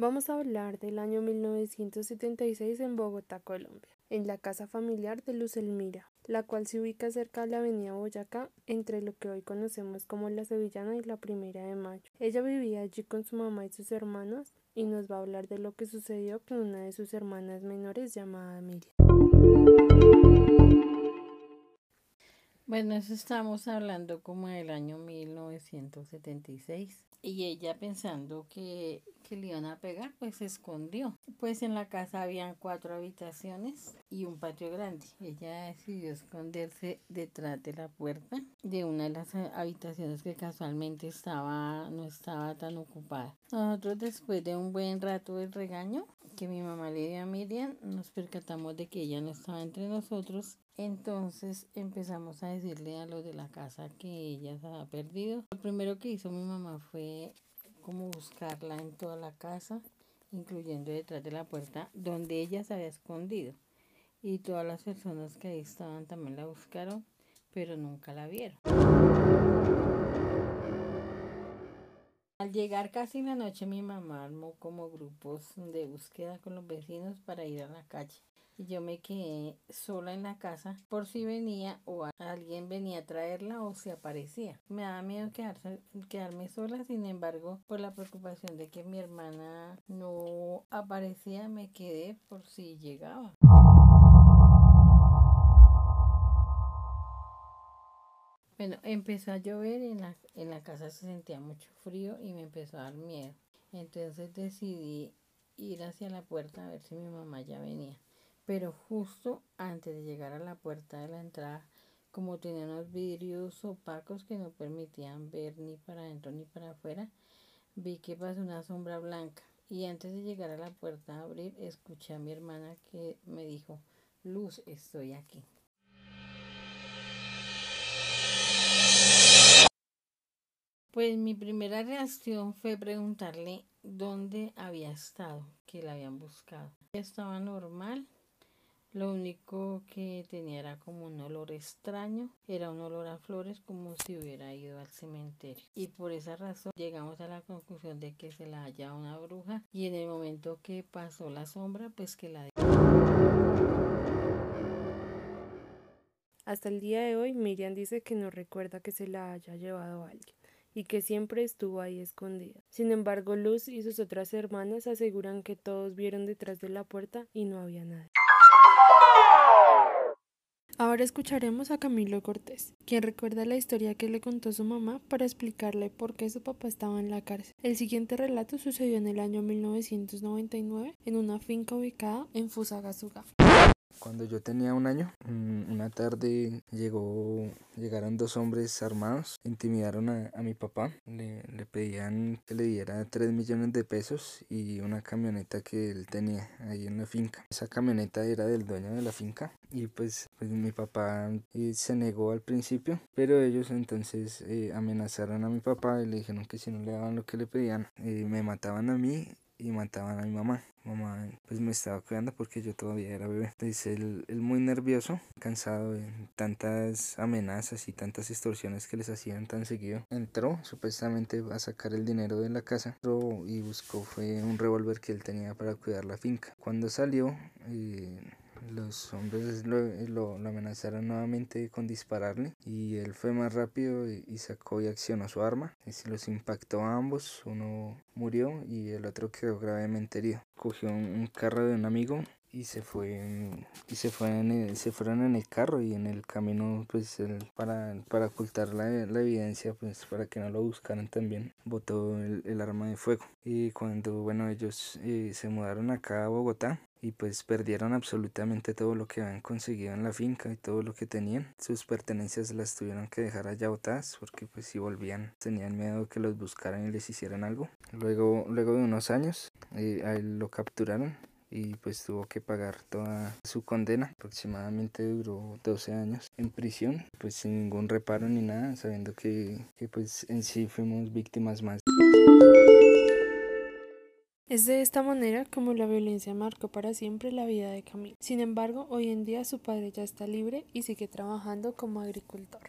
Vamos a hablar del año 1976 en Bogotá, Colombia, en la casa familiar de Luz Elmira, la cual se ubica cerca de la avenida Boyacá, entre lo que hoy conocemos como la Sevillana y la Primera de Mayo. Ella vivía allí con su mamá y sus hermanos y nos va a hablar de lo que sucedió con una de sus hermanas menores llamada Miriam. Bueno, eso estamos hablando como del año 1976 y ella pensando que, que, le iban a pegar, pues se escondió. Pues en la casa habían cuatro habitaciones y un patio grande. Ella decidió esconderse detrás de la puerta de una de las habitaciones que casualmente estaba, no estaba tan ocupada. Nosotros después de un buen rato de regaño que mi mamá le dio a Miriam, nos percatamos de que ella no estaba entre nosotros entonces empezamos a decirle a los de la casa que ella se había perdido. Lo primero que hizo mi mamá fue como buscarla en toda la casa, incluyendo detrás de la puerta donde ella se había escondido. Y todas las personas que ahí estaban también la buscaron, pero nunca la vieron. Al llegar casi la noche mi mamá armó como grupos de búsqueda con los vecinos para ir a la calle y yo me quedé sola en la casa por si venía o alguien venía a traerla o se aparecía. Me daba miedo quedarme sola, sin embargo, por la preocupación de que mi hermana no aparecía, me quedé por si llegaba. Bueno, empezó a llover y en la, en la casa se sentía mucho frío y me empezó a dar miedo. Entonces decidí ir hacia la puerta a ver si mi mamá ya venía pero justo antes de llegar a la puerta de la entrada, como tenía unos vidrios opacos que no permitían ver ni para adentro ni para afuera, vi que pasó una sombra blanca y antes de llegar a la puerta a abrir, escuché a mi hermana que me dijo, Luz, estoy aquí. Pues mi primera reacción fue preguntarle dónde había estado, que la habían buscado. Estaba normal, lo único que tenía era como un olor extraño, era un olor a flores como si hubiera ido al cementerio. Y por esa razón llegamos a la conclusión de que se la halla una bruja y en el momento que pasó la sombra, pues que la... Hasta el día de hoy, Miriam dice que no recuerda que se la haya llevado alguien y que siempre estuvo ahí escondida. Sin embargo, Luz y sus otras hermanas aseguran que todos vieron detrás de la puerta y no había nadie. Ahora escucharemos a Camilo Cortés, quien recuerda la historia que le contó su mamá para explicarle por qué su papá estaba en la cárcel. El siguiente relato sucedió en el año 1999 en una finca ubicada en Fusagasugá. Cuando yo tenía un año, mm, una tarde llegó, llegaron dos hombres armados, intimidaron a, mi papá, le, le, pedían que le diera 3 millones de pesos y una camioneta que él tenía ahí en la finca. Esa camioneta era del dueño de la finca y pues, pues mi papá eh, se negó al principio, pero ellos entonces eh, amenazaron a mi papá y le dijeron que si no le daban lo que le pedían, eh, me mataban a mí y mataban a mi mamá. Mamá pues me estaba cuidando porque yo todavía era bebé. Entonces él, él, muy nervioso, cansado de tantas amenazas y tantas extorsiones que les hacían tan seguido. Entró supuestamente a sacar el dinero de la casa y buscó fue un revólver que él tenía para cuidar la finca. Cuando salió eh, los hombres lo, amenazaron nuevamente con dispararle y él fue más rápido y, sacó y accionó su arma. Y se los impactó a ambos, uno murió y el otro quedó gravemente herido. Cogió un, carro de un amigo y se fue y se fue se fueron en el carro y en el camino pues para, para ocultar la, la, evidencia pues para que no lo buscaran también botó el, arma de fuego y cuando bueno ellos eh, se mudaron acá a Bogotá y pues perdieron absolutamente todo lo que habían conseguido en la finca y todo lo que tenían. Sus pertenencias las tuvieron que dejar allá botadas porque pues si volvían tenían miedo que los buscaran y les hicieran algo. Luego, luego de unos años eh, a lo capturaron y pues tuvo que pagar toda su condena. Aproximadamente duró 12 años en prisión, pues sin ningún reparo ni nada, sabiendo que, que pues en sí fuimos víctimas más. Es de esta manera como la violencia marcó para siempre la vida de Camilo. Sin embargo, hoy en día su padre ya está libre y sigue trabajando como agricultor.